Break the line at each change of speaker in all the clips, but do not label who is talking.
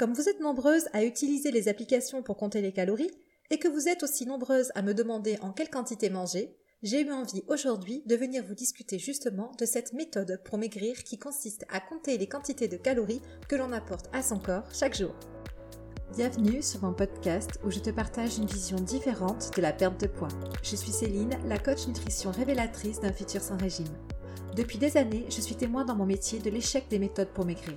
Comme vous êtes nombreuses à utiliser les applications pour compter les calories, et que vous êtes aussi nombreuses à me demander en quelle quantité manger, j'ai eu envie aujourd'hui de venir vous discuter justement de cette méthode pour maigrir qui consiste à compter les quantités de calories que l'on apporte à son corps chaque jour. Bienvenue sur mon podcast où je te partage une vision différente de la perte de poids. Je suis Céline, la coach nutrition révélatrice d'un futur sans régime. Depuis des années, je suis témoin dans mon métier de l'échec des méthodes pour maigrir.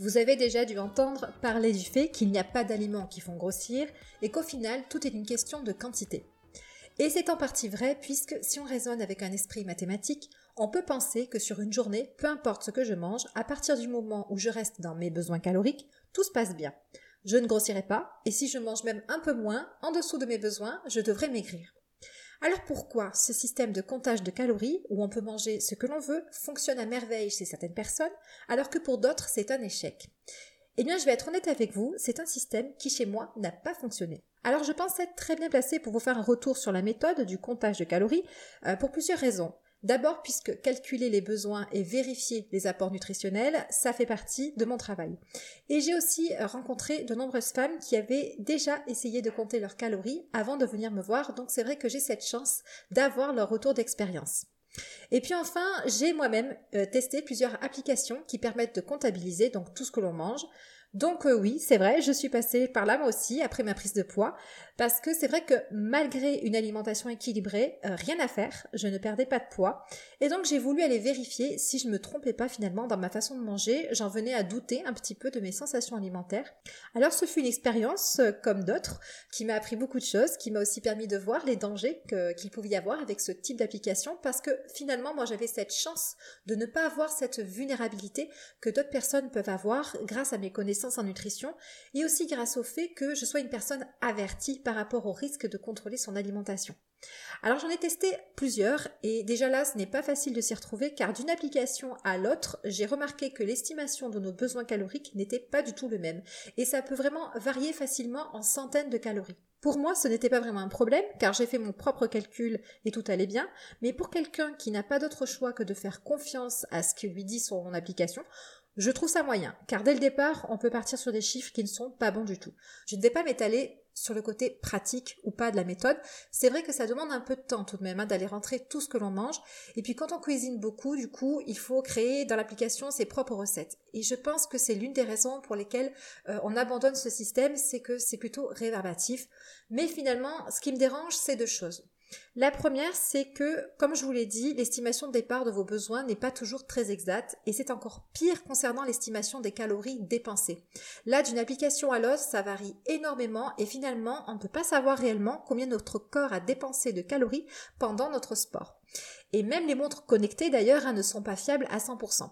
Vous avez déjà dû entendre parler du fait qu'il n'y a pas d'aliments qui font grossir et qu'au final, tout est une question de quantité. Et c'est en partie vrai puisque si on raisonne avec un esprit mathématique, on peut penser que sur une journée, peu importe ce que je mange, à partir du moment où je reste dans mes besoins caloriques, tout se passe bien. Je ne grossirai pas, et si je mange même un peu moins, en dessous de mes besoins, je devrais maigrir. Alors pourquoi ce système de comptage de calories, où on peut manger ce que l'on veut, fonctionne à merveille chez certaines personnes, alors que pour d'autres c'est un échec? Eh bien je vais être honnête avec vous, c'est un système qui chez moi n'a pas fonctionné. Alors je pense être très bien placé pour vous faire un retour sur la méthode du comptage de calories, euh, pour plusieurs raisons. D'abord puisque calculer les besoins et vérifier les apports nutritionnels, ça fait partie de mon travail. Et j'ai aussi rencontré de nombreuses femmes qui avaient déjà essayé de compter leurs calories avant de venir me voir, donc c'est vrai que j'ai cette chance d'avoir leur retour d'expérience. Et puis enfin, j'ai moi-même euh, testé plusieurs applications qui permettent de comptabiliser donc tout ce que l'on mange, donc euh, oui, c'est vrai, je suis passée par là moi aussi après ma prise de poids, parce que c'est vrai que malgré une alimentation équilibrée, euh, rien à faire, je ne perdais pas de poids, et donc j'ai voulu aller vérifier si je me trompais pas finalement dans ma façon de manger, j'en venais à douter un petit peu de mes sensations alimentaires. Alors ce fut une expérience, euh, comme d'autres, qui m'a appris beaucoup de choses, qui m'a aussi permis de voir les dangers qu'il pouvait y avoir avec ce type d'application, parce que finalement moi j'avais cette chance de ne pas avoir cette vulnérabilité que d'autres personnes peuvent avoir grâce à mes connaissances en nutrition et aussi grâce au fait que je sois une personne avertie par rapport au risque de contrôler son alimentation. Alors j'en ai testé plusieurs et déjà là ce n'est pas facile de s'y retrouver car d'une application à l'autre j'ai remarqué que l'estimation de nos besoins caloriques n'était pas du tout le même et ça peut vraiment varier facilement en centaines de calories. Pour moi, ce n'était pas vraiment un problème, car j'ai fait mon propre calcul et tout allait bien, mais pour quelqu'un qui n'a pas d'autre choix que de faire confiance à ce que lui dit son application, je trouve ça moyen, car dès le départ, on peut partir sur des chiffres qui ne sont pas bons du tout. Je ne vais pas m'étaler sur le côté pratique ou pas de la méthode. C'est vrai que ça demande un peu de temps tout de même hein, d'aller rentrer tout ce que l'on mange. Et puis quand on cuisine beaucoup, du coup, il faut créer dans l'application ses propres recettes. Et je pense que c'est l'une des raisons pour lesquelles euh, on abandonne ce système, c'est que c'est plutôt réverbatif. Mais finalement, ce qui me dérange, c'est deux choses. La première, c'est que, comme je vous l'ai dit, l'estimation de départ de vos besoins n'est pas toujours très exacte et c'est encore pire concernant l'estimation des calories dépensées. Là, d'une application à l'autre, ça varie énormément et finalement, on ne peut pas savoir réellement combien notre corps a dépensé de calories pendant notre sport. Et même les montres connectées d'ailleurs hein, ne sont pas fiables à 100%.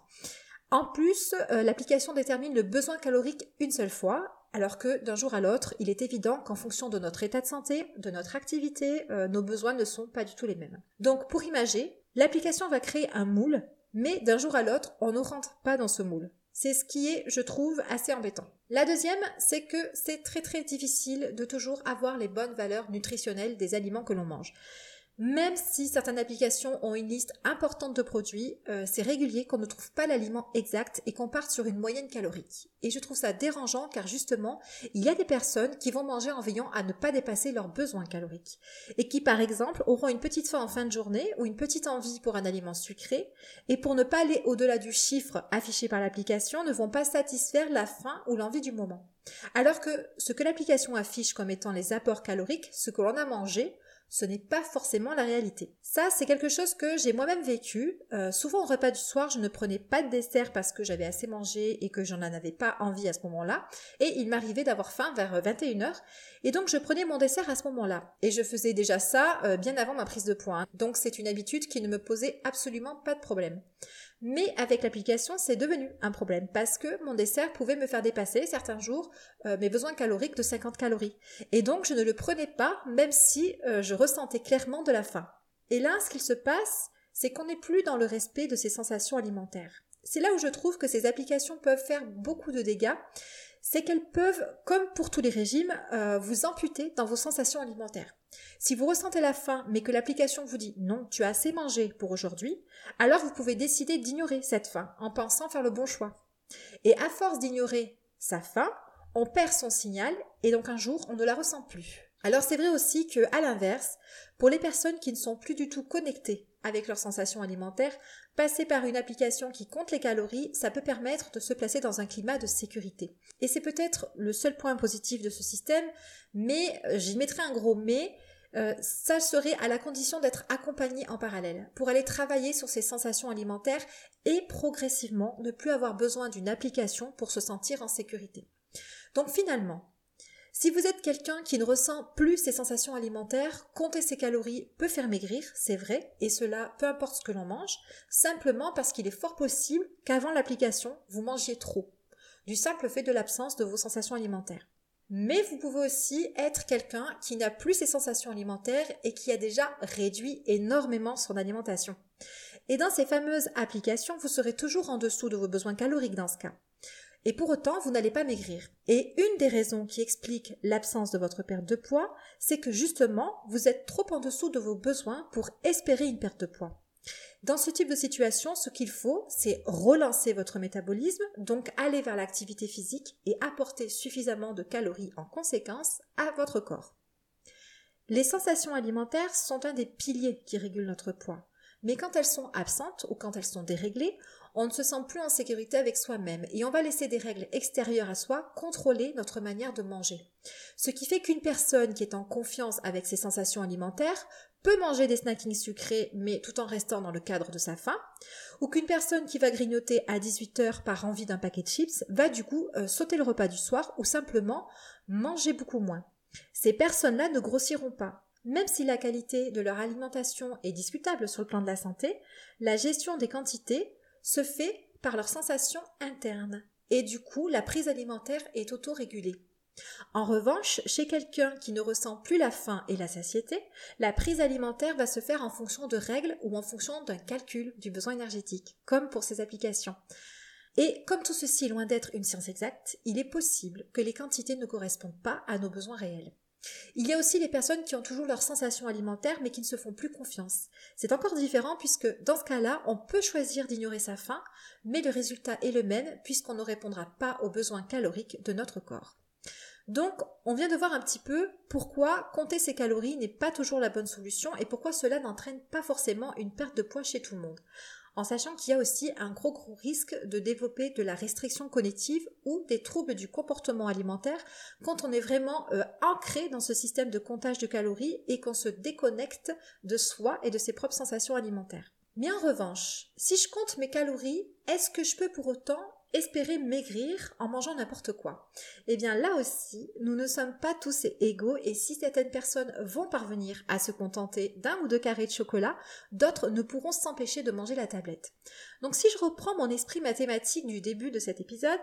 En plus, euh, l'application détermine le besoin calorique une seule fois alors que d'un jour à l'autre, il est évident qu'en fonction de notre état de santé, de notre activité, euh, nos besoins ne sont pas du tout les mêmes. Donc pour imager, l'application va créer un moule, mais d'un jour à l'autre, on ne rentre pas dans ce moule. C'est ce qui est, je trouve, assez embêtant. La deuxième, c'est que c'est très très difficile de toujours avoir les bonnes valeurs nutritionnelles des aliments que l'on mange. Même si certaines applications ont une liste importante de produits, euh, c'est régulier qu'on ne trouve pas l'aliment exact et qu'on parte sur une moyenne calorique. Et je trouve ça dérangeant car justement, il y a des personnes qui vont manger en veillant à ne pas dépasser leurs besoins caloriques. Et qui par exemple auront une petite faim en fin de journée ou une petite envie pour un aliment sucré et pour ne pas aller au-delà du chiffre affiché par l'application ne vont pas satisfaire la faim ou l'envie du moment. Alors que ce que l'application affiche comme étant les apports caloriques, ce que l'on a mangé, ce n'est pas forcément la réalité. Ça, c'est quelque chose que j'ai moi-même vécu. Euh, souvent au repas du soir, je ne prenais pas de dessert parce que j'avais assez mangé et que j'en avais pas envie à ce moment-là. Et il m'arrivait d'avoir faim vers 21h. Et donc je prenais mon dessert à ce moment-là. Et je faisais déjà ça euh, bien avant ma prise de poids. Hein. Donc c'est une habitude qui ne me posait absolument pas de problème. Mais avec l'application, c'est devenu un problème parce que mon dessert pouvait me faire dépasser certains jours euh, mes besoins caloriques de 50 calories. Et donc je ne le prenais pas même si euh, je ressentais clairement de la faim. Et là, ce qu'il se passe, c'est qu'on n'est plus dans le respect de ses sensations alimentaires. C'est là où je trouve que ces applications peuvent faire beaucoup de dégâts, c'est qu'elles peuvent, comme pour tous les régimes, euh, vous amputer dans vos sensations alimentaires. Si vous ressentez la faim, mais que l'application vous dit non, tu as assez mangé pour aujourd'hui, alors vous pouvez décider d'ignorer cette faim en pensant faire le bon choix. Et à force d'ignorer sa faim, on perd son signal et donc un jour on ne la ressent plus. Alors c'est vrai aussi que, à l'inverse, pour les personnes qui ne sont plus du tout connectées avec leurs sensations alimentaires, passer par une application qui compte les calories, ça peut permettre de se placer dans un climat de sécurité. Et c'est peut-être le seul point positif de ce système, mais euh, j'y mettrai un gros mais, euh, ça serait à la condition d'être accompagné en parallèle pour aller travailler sur ses sensations alimentaires et progressivement ne plus avoir besoin d'une application pour se sentir en sécurité. Donc finalement, si vous êtes quelqu'un qui ne ressent plus ses sensations alimentaires, compter ses calories peut faire maigrir, c'est vrai, et cela peu importe ce que l'on mange, simplement parce qu'il est fort possible qu'avant l'application, vous mangiez trop, du simple fait de l'absence de vos sensations alimentaires. Mais vous pouvez aussi être quelqu'un qui n'a plus ses sensations alimentaires et qui a déjà réduit énormément son alimentation. Et dans ces fameuses applications, vous serez toujours en dessous de vos besoins caloriques dans ce cas. Et pour autant, vous n'allez pas maigrir. Et une des raisons qui explique l'absence de votre perte de poids, c'est que justement, vous êtes trop en dessous de vos besoins pour espérer une perte de poids. Dans ce type de situation, ce qu'il faut, c'est relancer votre métabolisme, donc aller vers l'activité physique et apporter suffisamment de calories en conséquence à votre corps. Les sensations alimentaires sont un des piliers qui régulent notre poids. Mais quand elles sont absentes ou quand elles sont déréglées, on ne se sent plus en sécurité avec soi-même et on va laisser des règles extérieures à soi contrôler notre manière de manger. Ce qui fait qu'une personne qui est en confiance avec ses sensations alimentaires peut manger des snackings sucrés mais tout en restant dans le cadre de sa faim, ou qu'une personne qui va grignoter à 18 heures par envie d'un paquet de chips va du coup euh, sauter le repas du soir ou simplement manger beaucoup moins. Ces personnes-là ne grossiront pas. Même si la qualité de leur alimentation est discutable sur le plan de la santé, la gestion des quantités se fait par leurs sensations internes. Et du coup, la prise alimentaire est autorégulée. En revanche, chez quelqu'un qui ne ressent plus la faim et la satiété, la prise alimentaire va se faire en fonction de règles ou en fonction d'un calcul du besoin énergétique, comme pour ces applications. Et comme tout ceci est loin d'être une science exacte, il est possible que les quantités ne correspondent pas à nos besoins réels. Il y a aussi les personnes qui ont toujours leurs sensations alimentaires mais qui ne se font plus confiance. C'est encore différent puisque dans ce cas-là, on peut choisir d'ignorer sa faim, mais le résultat est le même puisqu'on ne répondra pas aux besoins caloriques de notre corps. Donc, on vient de voir un petit peu pourquoi compter ses calories n'est pas toujours la bonne solution et pourquoi cela n'entraîne pas forcément une perte de poids chez tout le monde en sachant qu'il y a aussi un gros gros risque de développer de la restriction cognitive ou des troubles du comportement alimentaire quand on est vraiment euh, ancré dans ce système de comptage de calories et qu'on se déconnecte de soi et de ses propres sensations alimentaires. Mais en revanche, si je compte mes calories, est-ce que je peux pour autant espérer maigrir en mangeant n'importe quoi. Eh bien là aussi, nous ne sommes pas tous égaux et si certaines personnes vont parvenir à se contenter d'un ou deux carrés de chocolat, d'autres ne pourront s'empêcher de manger la tablette. Donc si je reprends mon esprit mathématique du début de cet épisode,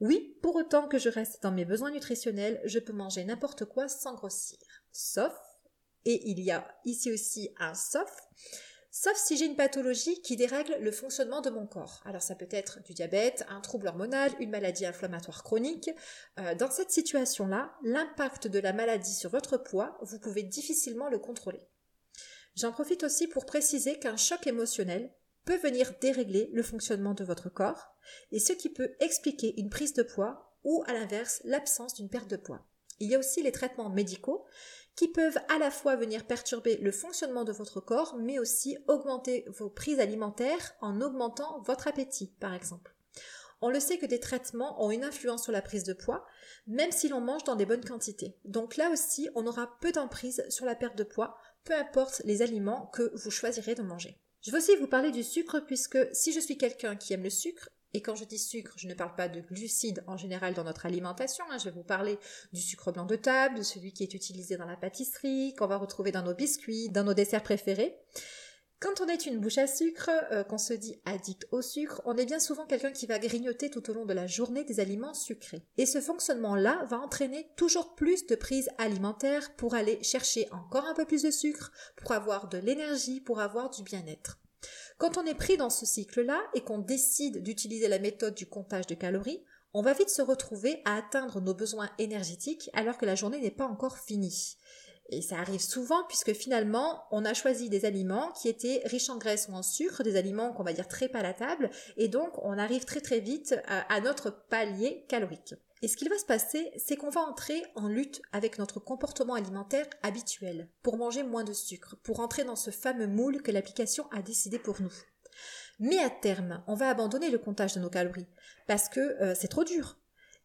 oui, pour autant que je reste dans mes besoins nutritionnels, je peux manger n'importe quoi sans grossir. Sauf, et il y a ici aussi un sauf, sauf si j'ai une pathologie qui dérègle le fonctionnement de mon corps. Alors ça peut être du diabète, un trouble hormonal, une maladie inflammatoire chronique. Euh, dans cette situation-là, l'impact de la maladie sur votre poids, vous pouvez difficilement le contrôler. J'en profite aussi pour préciser qu'un choc émotionnel peut venir dérégler le fonctionnement de votre corps, et ce qui peut expliquer une prise de poids ou à l'inverse l'absence d'une perte de poids. Il y a aussi les traitements médicaux qui peuvent à la fois venir perturber le fonctionnement de votre corps, mais aussi augmenter vos prises alimentaires en augmentant votre appétit, par exemple. On le sait que des traitements ont une influence sur la prise de poids, même si l'on mange dans des bonnes quantités. Donc là aussi, on aura peu d'emprise sur la perte de poids, peu importe les aliments que vous choisirez de manger. Je veux aussi vous parler du sucre puisque si je suis quelqu'un qui aime le sucre, et quand je dis sucre, je ne parle pas de glucides en général dans notre alimentation. Hein. Je vais vous parler du sucre blanc de table, de celui qui est utilisé dans la pâtisserie, qu'on va retrouver dans nos biscuits, dans nos desserts préférés. Quand on est une bouche à sucre, euh, qu'on se dit addict au sucre, on est bien souvent quelqu'un qui va grignoter tout au long de la journée des aliments sucrés. Et ce fonctionnement-là va entraîner toujours plus de prises alimentaires pour aller chercher encore un peu plus de sucre, pour avoir de l'énergie, pour avoir du bien-être. Quand on est pris dans ce cycle-là et qu'on décide d'utiliser la méthode du comptage de calories, on va vite se retrouver à atteindre nos besoins énergétiques alors que la journée n'est pas encore finie. Et ça arrive souvent puisque finalement, on a choisi des aliments qui étaient riches en graisse ou en sucre, des aliments qu'on va dire très palatables, et donc on arrive très très vite à, notre palier calorique. Et ce qu'il va se passer, c'est qu'on va entrer en lutte avec notre comportement alimentaire habituel, pour manger moins de sucre, pour entrer dans ce fameux moule que l'application a décidé pour nous. Mais à terme, on va abandonner le comptage de nos calories, parce que euh, c'est trop dur.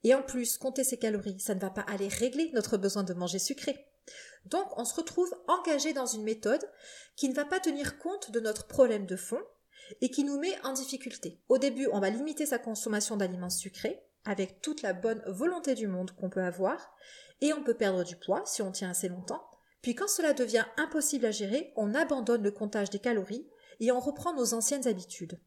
Et en plus, compter ces calories, ça ne va pas aller régler notre besoin de manger sucré. Donc on se retrouve engagé dans une méthode qui ne va pas tenir compte de notre problème de fond et qui nous met en difficulté. Au début, on va limiter sa consommation d'aliments sucrés avec toute la bonne volonté du monde qu'on peut avoir et on peut perdre du poids si on tient assez longtemps. Puis quand cela devient impossible à gérer, on abandonne le comptage des calories et on reprend nos anciennes habitudes.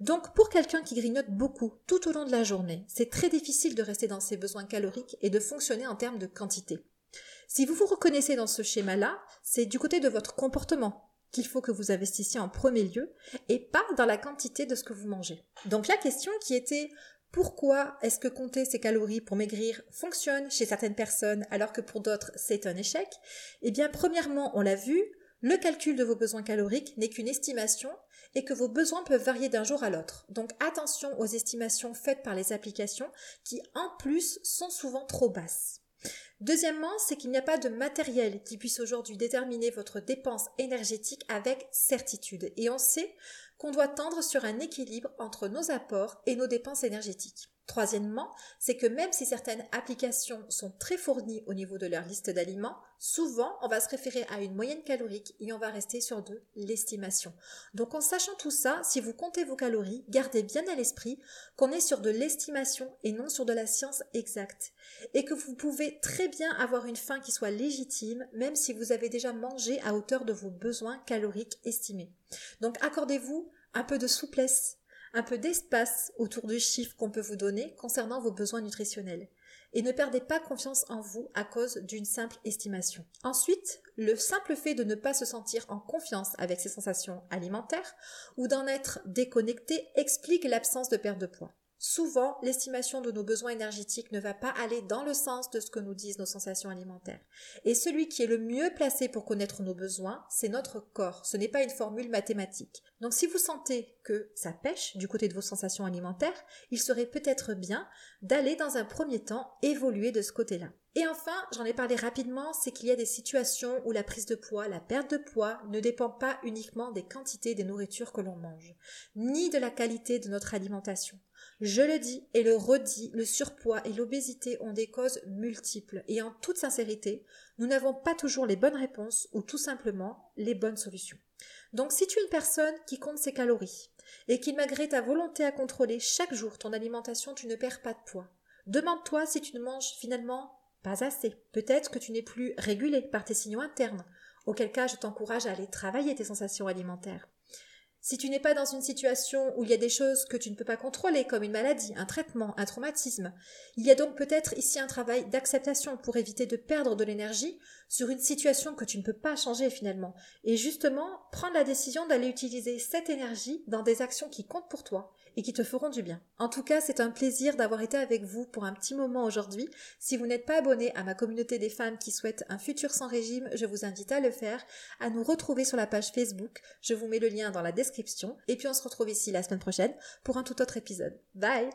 Donc pour quelqu'un qui grignote beaucoup tout au long de la journée, c'est très difficile de rester dans ses besoins caloriques et de fonctionner en termes de quantité. Si vous vous reconnaissez dans ce schéma-là, c'est du côté de votre comportement qu'il faut que vous investissiez en premier lieu et pas dans la quantité de ce que vous mangez. Donc la question qui était pourquoi est-ce que compter ses calories pour maigrir fonctionne chez certaines personnes alors que pour d'autres c'est un échec? Eh bien premièrement, on l'a vu, le calcul de vos besoins caloriques n'est qu'une estimation et que vos besoins peuvent varier d'un jour à l'autre. Donc attention aux estimations faites par les applications qui en plus sont souvent trop basses. Deuxièmement, c'est qu'il n'y a pas de matériel qui puisse aujourd'hui déterminer votre dépense énergétique avec certitude. Et on sait qu'on doit tendre sur un équilibre entre nos apports et nos dépenses énergétiques. Troisièmement, c'est que même si certaines applications sont très fournies au niveau de leur liste d'aliments, souvent on va se référer à une moyenne calorique et on va rester sur de l'estimation. Donc en sachant tout ça, si vous comptez vos calories, gardez bien à l'esprit qu'on est sur de l'estimation et non sur de la science exacte. Et que vous pouvez très bien avoir une faim qui soit légitime, même si vous avez déjà mangé à hauteur de vos besoins caloriques estimés. Donc accordez-vous un peu de souplesse un peu d'espace autour du chiffre qu'on peut vous donner concernant vos besoins nutritionnels. Et ne perdez pas confiance en vous à cause d'une simple estimation. Ensuite, le simple fait de ne pas se sentir en confiance avec ses sensations alimentaires ou d'en être déconnecté explique l'absence de perte de poids. Souvent, l'estimation de nos besoins énergétiques ne va pas aller dans le sens de ce que nous disent nos sensations alimentaires. Et celui qui est le mieux placé pour connaître nos besoins, c'est notre corps. Ce n'est pas une formule mathématique. Donc si vous sentez que ça pêche du côté de vos sensations alimentaires, il serait peut-être bien d'aller dans un premier temps évoluer de ce côté-là. Et enfin, j'en ai parlé rapidement, c'est qu'il y a des situations où la prise de poids, la perte de poids ne dépend pas uniquement des quantités des nourritures que l'on mange, ni de la qualité de notre alimentation. Je le dis et le redis, le surpoids et l'obésité ont des causes multiples et en toute sincérité, nous n'avons pas toujours les bonnes réponses ou tout simplement les bonnes solutions. Donc si tu es une personne qui compte ses calories et qui malgré ta volonté à contrôler chaque jour ton alimentation, tu ne perds pas de poids, demande-toi si tu ne manges finalement pas assez. Peut-être que tu n'es plus régulé par tes signaux internes, auquel cas je t'encourage à aller travailler tes sensations alimentaires. Si tu n'es pas dans une situation où il y a des choses que tu ne peux pas contrôler, comme une maladie, un traitement, un traumatisme, il y a donc peut-être ici un travail d'acceptation pour éviter de perdre de l'énergie sur une situation que tu ne peux pas changer finalement, et justement prendre la décision d'aller utiliser cette énergie dans des actions qui comptent pour toi et qui te feront du bien. En tout cas, c'est un plaisir d'avoir été avec vous pour un petit moment aujourd'hui. Si vous n'êtes pas abonné à ma communauté des femmes qui souhaitent un futur sans régime, je vous invite à le faire, à nous retrouver sur la page Facebook. Je vous mets le lien dans la description. Et puis on se retrouve ici la semaine prochaine pour un tout autre épisode. Bye